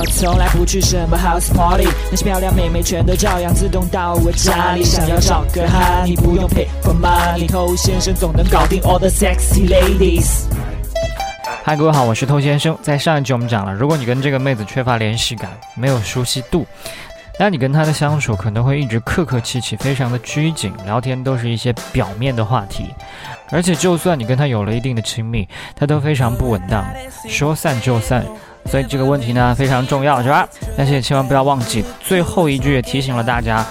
我从来不去什么 house party，那些漂亮妹妹全都照样自动到我家里。想要找个哈，你不用 pay for money，偷先生总能搞定 all the sexy ladies。嗨，各位好，我是偷先生。在上一集我们讲了，如果你跟这个妹子缺乏联系感，没有熟悉度，那你跟她的相处可能会一直客客气气，非常的拘谨，聊天都是一些表面的话题。而且，就算你跟她有了一定的亲密，她都非常不稳当，说散就散。所以这个问题呢非常重要，是吧？但是也千万不要忘记，最后一句也提醒了大家，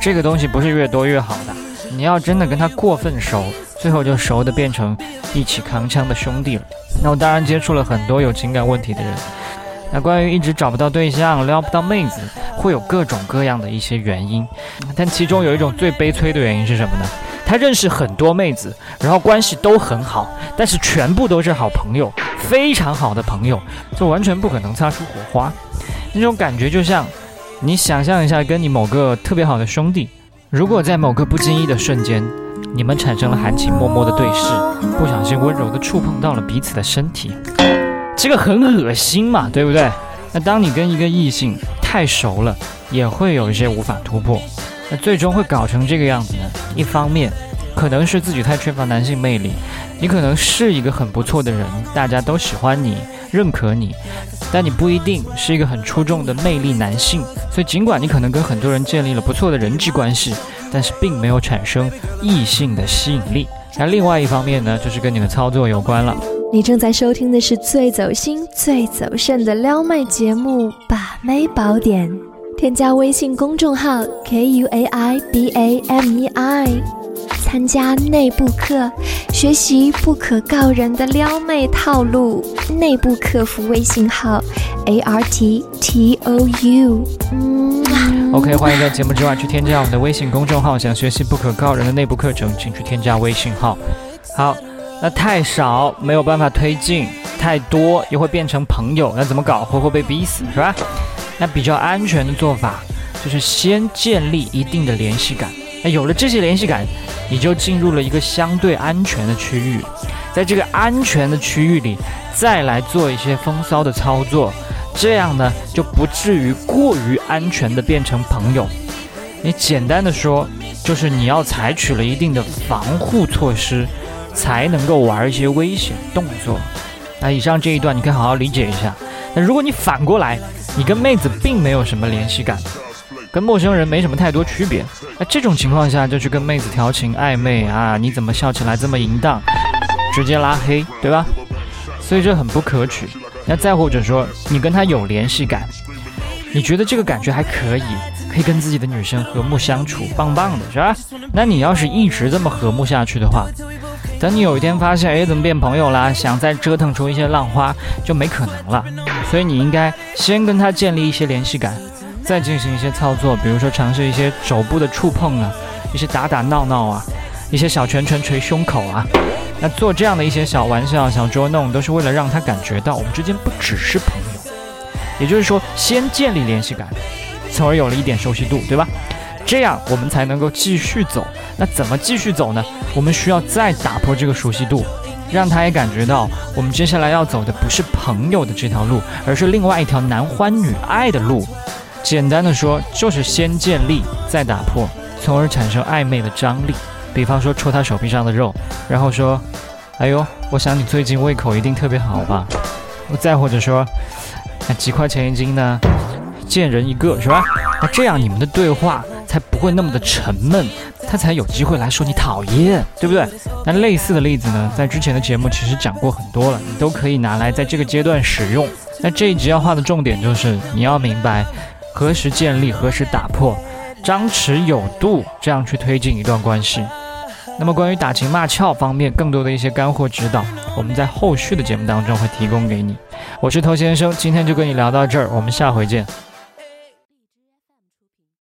这个东西不是越多越好的。你要真的跟他过分熟，最后就熟的变成一起扛枪的兄弟了。那我当然接触了很多有情感问题的人。那关于一直找不到对象、撩不到妹子，会有各种各样的一些原因。但其中有一种最悲催的原因是什么呢？他认识很多妹子，然后关系都很好，但是全部都是好朋友，非常好的朋友，就完全不可能擦出火花。那种感觉就像，你想象一下，跟你某个特别好的兄弟，如果在某个不经意的瞬间，你们产生了含情脉脉的对视，不小心温柔的触碰到了彼此的身体，这个很恶心嘛，对不对？那当你跟一个异性太熟了，也会有一些无法突破。那最终会搞成这个样子呢？一方面，可能是自己太缺乏男性魅力，你可能是一个很不错的人，大家都喜欢你、认可你，但你不一定是一个很出众的魅力男性。所以，尽管你可能跟很多人建立了不错的人际关系，但是并没有产生异性的吸引力。那另外一方面呢，就是跟你的操作有关了。你正在收听的是最走心、最走肾的撩妹节目《把妹宝典》。添加微信公众号 k u a i b a m e i，参加内部课，学习不可告人的撩妹套路。内部客服微信号 a r t t o u。嗯 OK，欢迎在节目之外去添加我们的微信公众号，想学习不可告人的内部课程，请去添加微信号。好，那太少没有办法推进，太多又会变成朋友，那怎么搞？活活被逼死，是吧？那比较安全的做法，就是先建立一定的联系感。那有了这些联系感，你就进入了一个相对安全的区域，在这个安全的区域里，再来做一些风骚的操作，这样呢，就不至于过于安全的变成朋友。你简单的说，就是你要采取了一定的防护措施，才能够玩一些危险动作。那以上这一段你可以好好理解一下。那如果你反过来，你跟妹子并没有什么联系感，跟陌生人没什么太多区别。那这种情况下就去跟妹子调情暧昧啊？你怎么笑起来这么淫荡？直接拉黑，对吧？所以这很不可取。那再或者说，你跟她有联系感，你觉得这个感觉还可以，可以跟自己的女生和睦相处，棒棒的是吧？那你要是一直这么和睦下去的话，等你有一天发现，哎，怎么变朋友啦？想再折腾出一些浪花，就没可能了。所以你应该先跟他建立一些联系感，再进行一些操作，比如说尝试一些手部的触碰啊，一些打打闹闹啊，一些小拳拳捶胸口啊。那做这样的一些小玩笑、小捉弄，都是为了让他感觉到我们之间不只是朋友。也就是说，先建立联系感，从而有了一点熟悉度，对吧？这样我们才能够继续走。那怎么继续走呢？我们需要再打破这个熟悉度。让他也感觉到，我们接下来要走的不是朋友的这条路，而是另外一条男欢女爱的路。简单的说，就是先建立，再打破，从而产生暧昧的张力。比方说，戳他手臂上的肉，然后说：“哎呦，我想你最近胃口一定特别好吧？”再或者说：“那几块钱一斤呢？见人一个是吧？”那这样你们的对话才不会那么的沉闷。他才有机会来说你讨厌，对不对？那类似的例子呢，在之前的节目其实讲过很多了，你都可以拿来在这个阶段使用。那这一集要画的重点就是，你要明白何时建立，何时打破，张弛有度，这样去推进一段关系。那么关于打情骂俏方面更多的一些干货指导，我们在后续的节目当中会提供给你。我是头先生，今天就跟你聊到这儿，我们下回见。